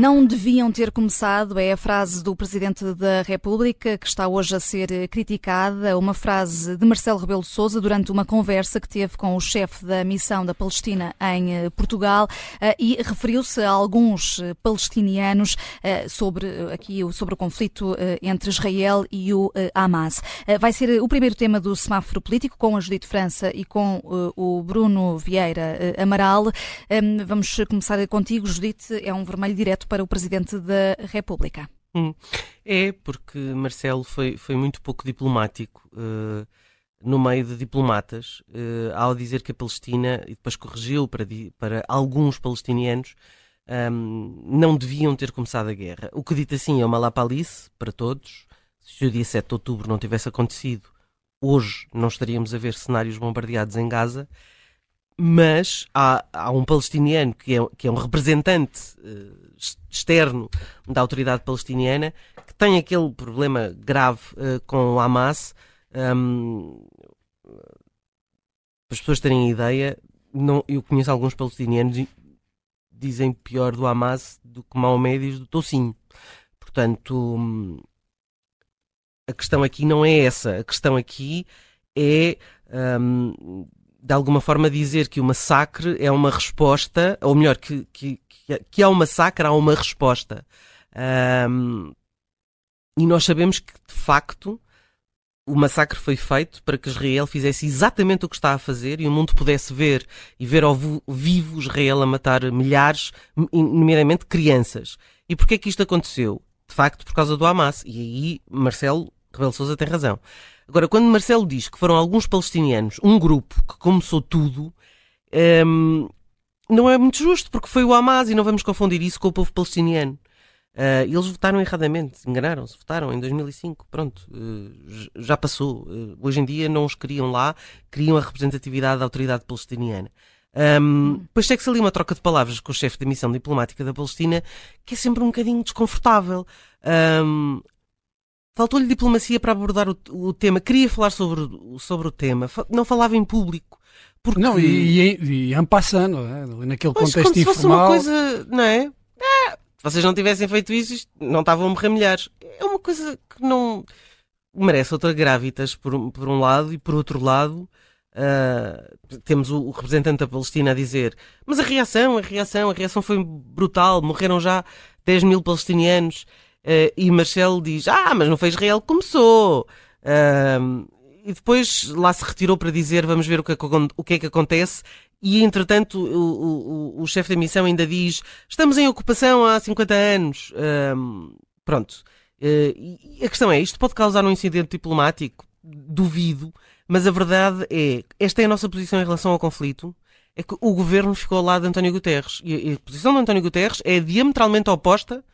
Não deviam ter começado, é a frase do Presidente da República que está hoje a ser criticada, uma frase de Marcelo Rebelo de Sousa durante uma conversa que teve com o chefe da missão da Palestina em eh, Portugal eh, e referiu-se a alguns eh, palestinianos sobre aqui sobre o conflito entre Israel e o Hamas. Vai ser o primeiro tema do semáforo político com a Judite França e com o Bruno Vieira Amaral. Vamos começar contigo, Judite, é um vermelho direto direto para o Presidente da República. Hum. É, porque Marcelo foi, foi muito pouco diplomático uh, no meio de diplomatas uh, ao dizer que a Palestina, e depois corrigiu para, para alguns palestinianos, um, ehm, não deviam ter começado a guerra. O que dito assim é uma lapalice para todos. Se o dia 7 de outubro não tivesse acontecido, hoje não estaríamos a ver cenários bombardeados em Gaza mas há, há, um palestiniano que é, que é um representante uh, externo da autoridade palestiniana que tem aquele problema grave uh, com o Hamas. Um, para as pessoas terem ideia, não, eu conheço alguns palestinianos que dizem pior do Hamas do que Maomé diz do Tocinho. Portanto, hum, a questão aqui não é essa. A questão aqui é. Um, de alguma forma dizer que o massacre é uma resposta, ou melhor, que, que, que um massacre, há uma resposta. Um, e nós sabemos que, de facto, o massacre foi feito para que Israel fizesse exatamente o que está a fazer e o mundo pudesse ver e ver ao vivo Israel a matar milhares, nomeadamente crianças. E porquê é que isto aconteceu? De facto, por causa do Hamas. E aí Marcelo Rebelo Sousa tem razão. Agora, quando Marcelo diz que foram alguns palestinianos, um grupo que começou tudo, um, não é muito justo, porque foi o Hamas e não vamos confundir isso com o povo palestiniano. Uh, eles votaram erradamente, enganaram-se, votaram em 2005, pronto, uh, já passou. Uh, hoje em dia não os queriam lá, queriam a representatividade da autoridade palestiniana. Um, depois é que se ali uma troca de palavras com o chefe da missão diplomática da Palestina, que é sempre um bocadinho desconfortável. Um, Faltou-lhe diplomacia para abordar o, o, tema. Queria falar sobre, sobre o tema. Não falava em público. Porque... Não, e, e, e passando, é? naquele pois, contexto como informal. Se fosse uma coisa, não é? é? Se vocês não tivessem feito isso, não estavam a morrer milhares. É uma coisa que não merece outra grávidas, por, por um lado, e por outro lado, uh, temos o, o, representante da Palestina a dizer: Mas a reação, a reação, a reação foi brutal, morreram já 10 mil palestinianos. Uh, e Marcelo diz: Ah, mas não foi Israel que começou. Uh, e depois lá se retirou para dizer: Vamos ver o que, é o que é que acontece. E entretanto, o, o, o chefe da missão ainda diz: Estamos em ocupação há 50 anos. Uh, pronto. Eh, a questão é: isto pode causar um incidente diplomático? Duvido. Mas a verdade é: esta é a nossa posição em relação ao conflito é que o governo ficou ao lado de António Guterres. E a posição de António Guterres é diametralmente oposta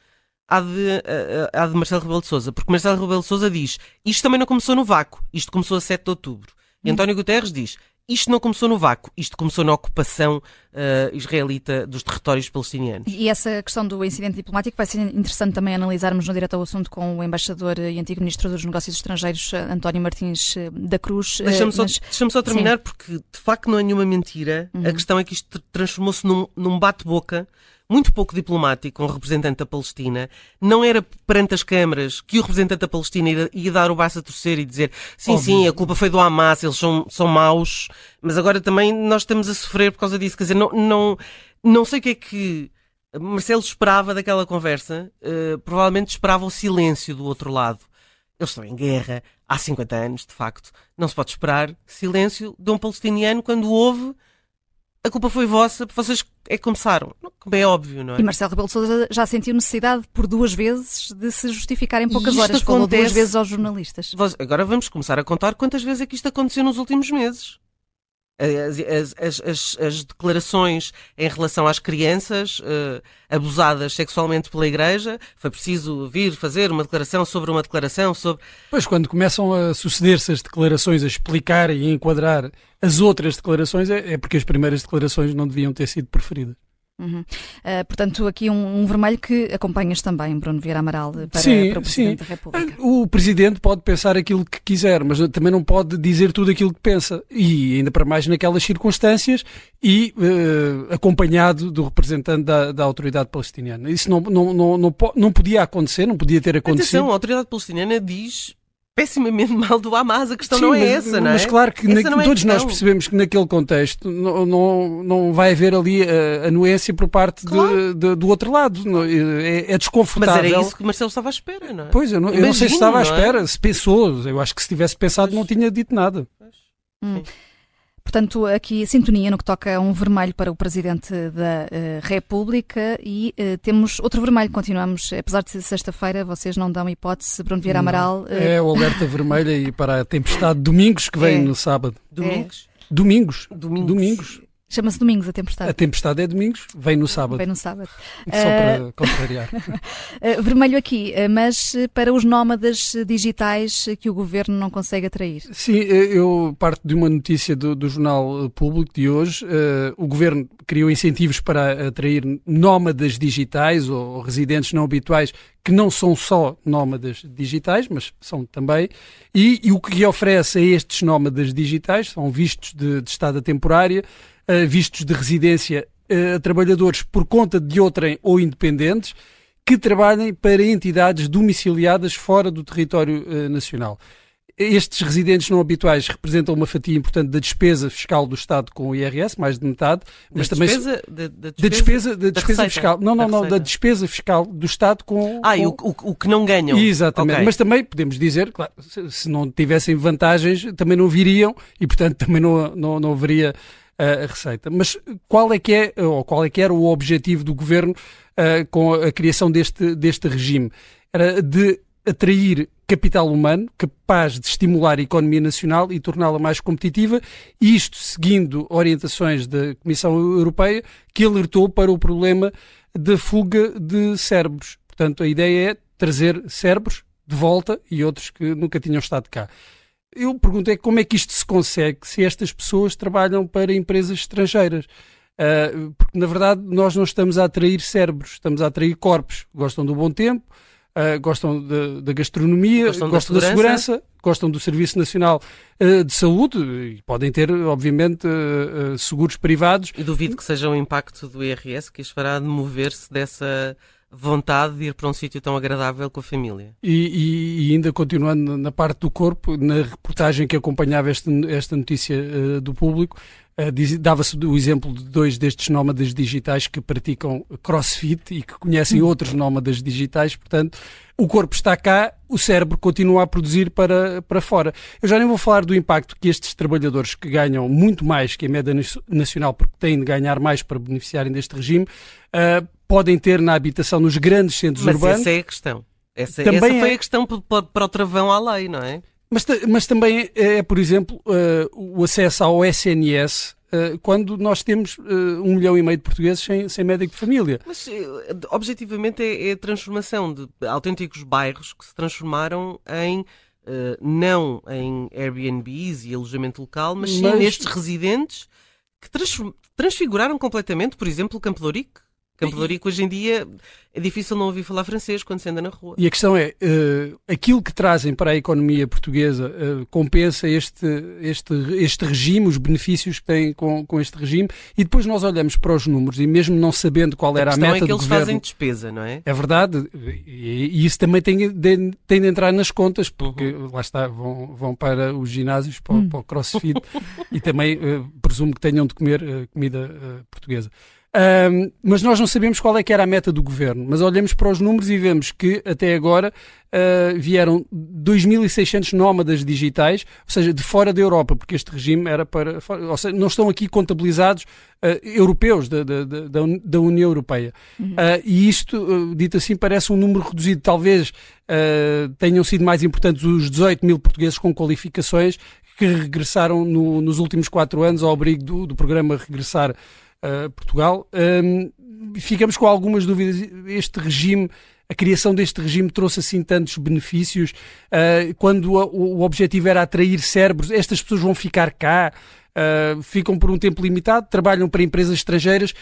à de, à de Marcelo Rebelo de Sousa, porque Marcelo Rebelo de Sousa diz isto também não começou no vácuo, isto começou a 7 de outubro. E hum. António Guterres diz isto não começou no vácuo, isto começou na ocupação uh, israelita dos territórios palestinianos. E essa questão do incidente diplomático vai ser interessante também analisarmos no direto ao assunto com o embaixador e antigo ministro dos Negócios Estrangeiros, António Martins eh, da Cruz. Deixa-me só, mas... deixa só terminar, Sim. porque de facto não é nenhuma mentira. Uhum. A questão é que isto transformou-se num, num bate-boca muito pouco diplomático com o representante da Palestina. Não era perante as câmaras que o representante da Palestina ia, ia dar o braço a torcer e dizer sim, Óbvio. sim, a culpa foi do Hamas, eles são, são maus, mas agora também nós estamos a sofrer por causa disso. Quer dizer, não, não, não sei o que é que Marcelo esperava daquela conversa. Uh, provavelmente esperava o silêncio do outro lado. Eles estão em guerra há 50 anos, de facto. Não se pode esperar silêncio de um palestiniano quando houve a culpa foi vossa, vocês é que começaram. Como é óbvio, não é? E Marcelo Rebelo de Sousa já sentiu necessidade por duas vezes de se justificar em poucas horas. Acontece... Falou duas vezes aos jornalistas. Agora vamos começar a contar quantas vezes é que isto aconteceu nos últimos meses. As, as, as, as, declarações em relação às crianças uh, abusadas sexualmente pela Igreja, foi preciso vir fazer uma declaração sobre uma declaração sobre. Pois, quando começam a suceder-se as declarações, a explicar e enquadrar as outras declarações, é, é porque as primeiras declarações não deviam ter sido preferidas. Uhum. Uh, portanto, aqui um, um, vermelho que acompanhas também, Bruno Vieira Amaral, para, sim, para o Presidente sim. da República. O Presidente pode pensar aquilo que quiser, mas também não pode dizer tudo aquilo que pensa. E ainda para mais naquelas circunstâncias e uh, acompanhado do representante da, da autoridade palestiniana. Isso não, não, não, não, não podia acontecer, não podia ter acontecido. Atenção, a autoridade palestiniana diz pessimamente mal do Hamas. A questão Sim, não é mas, essa, não é? Mas claro que na, é todos nós percebemos que naquele contexto não, não, não vai haver ali a anuência por parte claro. de, de, do outro lado. É, é, desconfortável. Mas era isso que o Marcelo estava à espera, não é? Pois, eu não, eu não sei se estava à é? espera, é? se pensou. Eu acho que se tivesse pensado pois. não tinha dito nada. Hum. Portanto, aqui sintonia no que toca a um vermelho para o Presidente da uh, República e uh, temos outro vermelho. Continuamos, apesar de ser sexta-feira, vocês não dão hipótese, Bruno Vieira Amaral. Uh... É o alerta vermelho e para a tempestade Domingos que vem é. no sábado. Domingos? É. Domingos. Domingos. Domingos. Chama-se Domingos a tempestade. A tempestade é domingos, vem no sábado. Vem no sábado. Só para contrariar. Vermelho aqui, mas para os nómadas digitais que o governo não consegue atrair. Sim, eu parto de uma notícia do, do Jornal Público de hoje. O governo criou incentivos para atrair nómadas digitais ou residentes não habituais que não são só nómadas digitais, mas são também, e, e o que oferece a estes nómadas digitais são vistos de, de estada temporária, uh, vistos de residência uh, a trabalhadores por conta de outrem ou independentes que trabalhem para entidades domiciliadas fora do território uh, nacional. Estes residentes não habituais representam uma fatia importante da despesa fiscal do Estado com o IRS, mais de metade, mas da também despesa, da, da despesa, da despesa, da despesa fiscal. Não, não, não, da despesa fiscal do Estado com. Ah, com... E o, o, o, que não ganham. Exatamente. Okay. Mas também podemos dizer, claro, se, se não tivessem vantagens, também não viriam e, portanto, também não, não, não haveria a receita. Mas qual é que é, ou qual é que era o objetivo do governo uh, com a criação deste, deste regime? Era de atrair capital humano capaz de estimular a economia nacional e torná-la mais competitiva, isto seguindo orientações da Comissão Europeia, que alertou para o problema da fuga de cérebros. Portanto, a ideia é trazer cérebros de volta e outros que nunca tinham estado cá eu pergunto é como é que isto se consegue se estas pessoas trabalham para empresas estrangeiras. Uh, porque, na verdade, nós não estamos a atrair cérebros, estamos a atrair corpos. Gostam do bom tempo, uh, gostam da gastronomia, gostam, gostam da, segurança. da, segurança. gostam do Serviço Nacional uh, de Saúde e podem ter, obviamente, seguros privados. E duvido que seja o impacto do IRS que as fará de mover-se dessa vontade de ir para um sítio tão agradável com a família. E, e, e, ainda continuando na parte do corpo, na reportagem que acompanhava esta, esta notícia uh, do público, uh, dava-se o exemplo de dois destes nómadas digitais que praticam crossfit e que conhecem hum. outros nómadas digitais, portanto, o corpo está cá, o cérebro continua a produzir para, para fora. Eu já nem vou falar do impacto que estes trabalhadores que ganham muito mais que a média nacional, porque têm de ganhar mais para beneficiarem deste regime, uh, podem ter na habitação nos grandes centros mas urbanos. Essa é a questão. Essa, Também essa foi é... a questão para, para o travão à lei, não é? Mas, mas também é, é por exemplo, uh, o acesso ao SNS uh, quando nós temos uh, um milhão e meio de portugueses sem, sem médico de família. Mas, objetivamente, é, é a transformação de autênticos bairros que se transformaram em não em Airbnbs e alojamento local, mas sim mas... nestes residentes que transfiguraram completamente, por exemplo, o Campo de Ourique. Campo de Ourique hoje em dia é difícil não ouvir falar francês quando se anda na rua. E a questão é, uh, aquilo que trazem para a economia portuguesa uh, compensa este, este, este regime, os benefícios que tem com, com este regime, e depois nós olhamos para os números e mesmo não sabendo qual era a, a meta é que do eles governo, fazem despesa, não é? É verdade, e, e isso também tem de, tem de entrar nas contas, porque uhum. lá está, vão, vão para os ginásios, para, hum. para o crossfit, e também uh, presumo que tenham de comer comida portuguesa. Um, mas nós não sabemos qual é que era a meta do governo. Mas olhamos para os números e vemos que até agora uh, vieram 2.600 nómadas digitais, ou seja, de fora da Europa, porque este regime era para. Ou seja, não estão aqui contabilizados uh, europeus da, da, da, da, União Europeia. Uhum. Uh, e isto, dito assim, parece um número reduzido. Talvez tenham sido mais importantes os 18 mil portugueses com qualificações que regressaram no, nos últimos quatro anos ao abrigo do, do programa Regressar Portugal. Um, ficamos com algumas dúvidas. Este regime, a criação deste regime trouxe assim tantos benefícios. Uh, quando o, objetivo era atrair cérebros, estas pessoas vão ficar cá, uh, ficam por um tempo limitado, trabalham para empresas estrangeiras.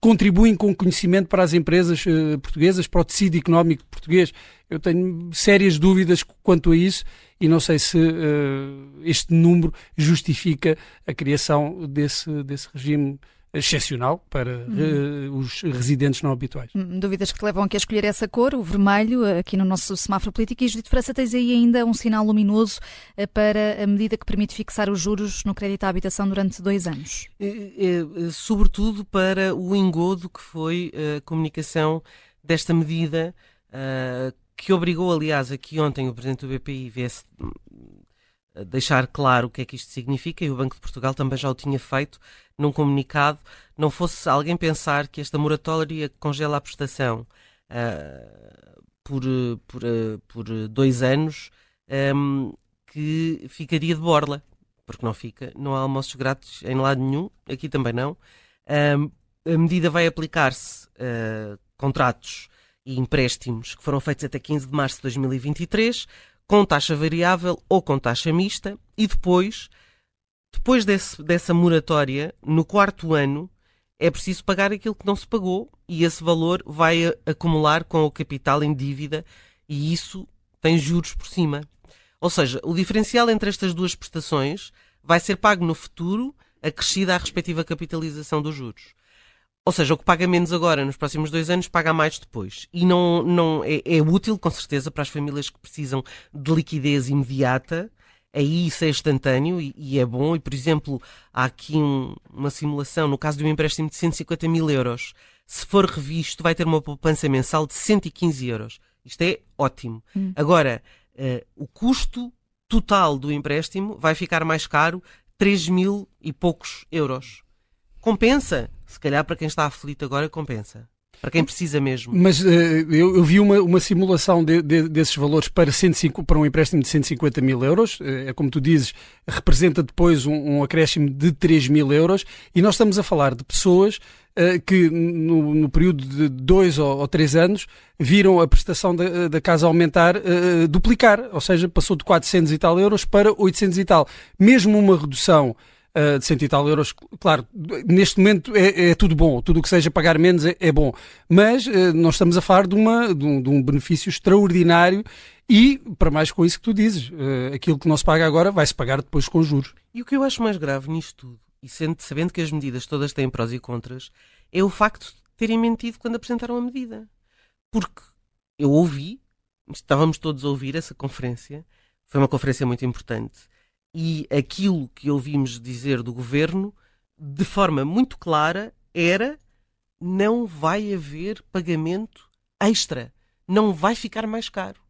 contribuem com conhecimento para as empresas uh, portuguesas, para o tecido económico português. Eu tenho sérias dúvidas quanto a isso e não sei se uh, este número justifica a criação desse, desse regime excepcional para uh, os residentes não habituais. Hum, dúvidas que te levam aqui a escolher essa cor, o vermelho, aqui no nosso semáforo político. E, Judito França, tens aí ainda um sinal luminoso uh, para a medida que permite fixar os juros no crédito à habitação durante dois anos. É, é, sobretudo para o engodo que foi a comunicação desta medida, uh, que obrigou, aliás, aqui ontem o Presidente do BPI viesse deixar claro o que é que isto significa, e o Banco de Portugal também já o tinha feito num comunicado, não fosse alguém pensar que esta moratória congela a prestação uh, por, por, uh, por dois anos, um, que ficaria de borla, porque não fica, não há almoços grátis em lado nenhum, aqui também não. Um, a medida vai aplicar-se uh, contratos e empréstimos que foram feitos até 15 de março de 2023, com taxa variável ou com taxa mista, e depois, depois desse, dessa moratória, no quarto ano, é preciso pagar aquilo que não se pagou e esse valor vai acumular com o capital em dívida e isso tem juros por cima. Ou seja, o diferencial entre estas duas prestações vai ser pago no futuro, acrescida à respectiva capitalização dos juros. Ou seja, o que paga menos agora nos próximos dois anos paga mais depois. E não, não é, é útil, com certeza, para as famílias que precisam de liquidez imediata. Aí isso é instantâneo e, e é bom. E, por exemplo, há aqui um, uma simulação, no caso de um empréstimo de 150 mil euros, se for revisto, vai ter uma poupança mensal de 115 euros. Isto é ótimo. Hum. Agora, uh, o custo total do empréstimo vai ficar mais caro, 3 mil e poucos euros. Compensa? Se calhar para quem está aflito agora, compensa. Para quem precisa mesmo. Mas uh, eu, eu, vi uma, uma simulação de, de, desses valores para, 105, para um empréstimo de 150 mil euros. Uh, é como tu dizes, representa depois um, um, acréscimo de 3 mil euros. E nós estamos a falar de pessoas uh, que, no, no, período de dois ou, ou, três anos, viram a prestação da, da casa aumentar, duplicar. Ou seja, passou de 400 e tal euros para 800 e tal. Mesmo uma redução uh, de cento e tal euros. Claro, neste momento é, é tudo bom, tudo o que seja pagar menos é, é bom, mas uh, nós estamos a falar de, uma, de, um, de um benefício extraordinário e, para mais com isso que tu dizes, uh, aquilo que não se paga agora vai-se pagar depois com juros. E o que eu acho mais grave nisto tudo, e sendo, sabendo que as medidas todas têm prós e contras, é o facto de terem mentido quando apresentaram a medida. Porque eu ouvi, estávamos todos a ouvir essa conferência, foi uma conferência muito importante, e aquilo que ouvimos dizer do governo, de forma muito clara, era não vai haver pagamento extra, não vai ficar mais caro.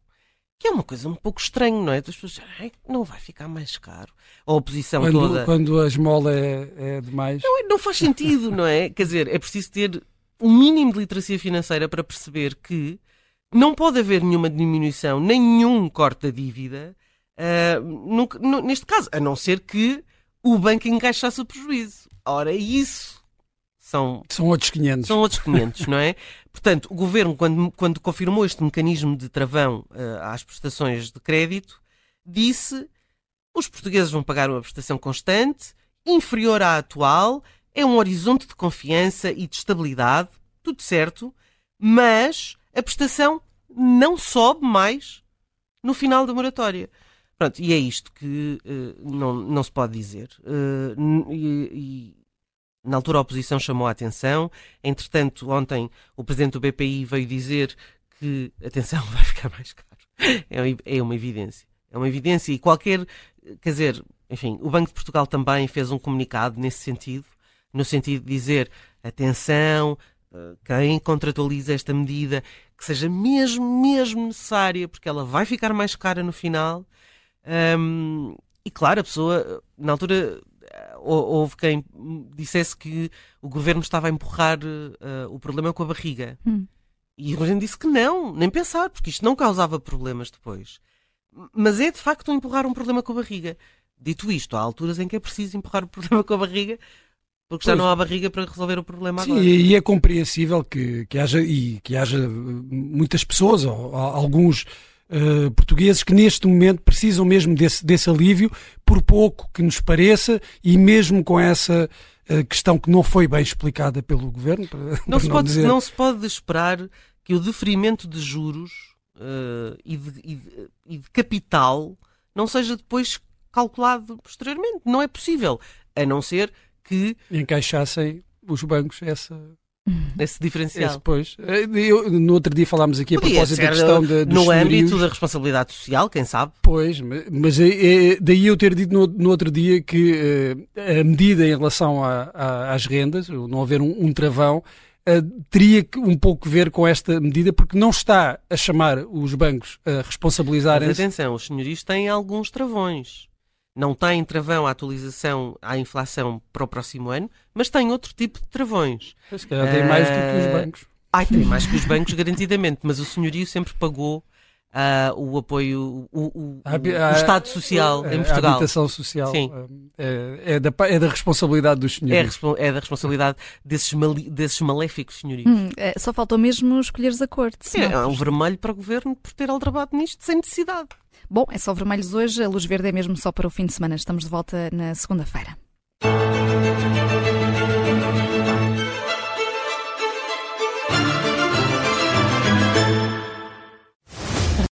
Que é uma coisa um pouco estranha, não é? As pessoas dizem, não vai ficar mais caro. A oposição quando, toda. Quando a esmola é, é demais. Não, não faz sentido, não é? Quer dizer, é preciso ter um mínimo de literacia financeira para perceber que não pode haver nenhuma diminuição, nenhum corte da dívida Uh, neste caso, a não ser que o banco encaixasse o prejuízo. Ora, isso são, são outros 500. São outros 500, não é? Portanto, o governo, quando, quando confirmou este mecanismo de travão uh, às prestações de crédito, disse os portugueses vão pagar uma prestação constante, inferior à atual, é um horizonte de confiança e de estabilidade, tudo certo, mas a prestação não sobe mais no final da moratória. Pronto, e é isto que uh, não, não se pode dizer. Uh, e, e, na altura a oposição chamou a atenção. Entretanto, ontem o presidente do BPI veio dizer que, atenção, vai ficar mais caro. É, é uma evidência. É uma evidência e qualquer. Quer dizer, enfim, o Banco de Portugal também fez um comunicado nesse sentido, no sentido de dizer atenção, eh, quem contratualiza esta medida, que seja mesmo, mesmo necessária, porque ela vai ficar mais cara no final um, e claro, a pessoa, na altura, houve quem dissesse que o governo estava a empurrar uh, o problema com a barriga. Hum. E o governo disse que não, nem pensar, porque isto não causava problemas depois. Mas é de facto empurrar um problema com a barriga. Dito isto, há alturas em que é preciso empurrar o problema com a barriga porque já não há barriga para resolver o problema Sim, agora. E é compreensível que, que, haja, e que haja muitas pessoas, ou alguns uh, portugueses que neste momento precisam mesmo desse, desse alívio, por pouco que nos pareça, e mesmo com essa questão que não foi bem explicada pelo governo. Não, se, pode, dizer... não se pode esperar que o deferimento de juros uh, e, de, e, de, e de capital não seja depois calculado posteriormente. Não é possível. A não ser que. Encaixassem os bancos essa. Esse diferencial. Esse, pois. Eh, eu, no outro dia falámos aqui Podia a propósito da questão de, No senhorios. âmbito da responsabilidade social, quem sabe? Pois, mas é, é, daí eu ter dito no, no outro dia que uh, a medida em relação a, a, às rendas, não haver um, um travão, Uh, teria que um pouco ver com esta medida, porque não está a chamar os bancos a responsabilizarem-se. Mas atenção, os senhorios têm alguns travões. Não tem travão à atualização à inflação para o próximo ano, mas tem outro tipo de travões. Se calhar tem uh... mais do que os ah, bancos. Ai, tem mais que os bancos, garantidamente, mas o senhorio sempre pagou uh, o apoio, o, o, a, a, o, Estado Social a, em Portugal. A habitação social Sim. É, é, da, é da responsabilidade dos senhorios. É, é da responsabilidade desses, mali, desses maléficos senhorios. Hum, é, só faltou mesmo escolheres a cor. É, é um vermelho para o governo por ter aldrabado nisto sem necessidade. Bom, é só vermelhos hoje, a luz verde é mesmo só para o fim de semana. Estamos de volta na segunda-feira.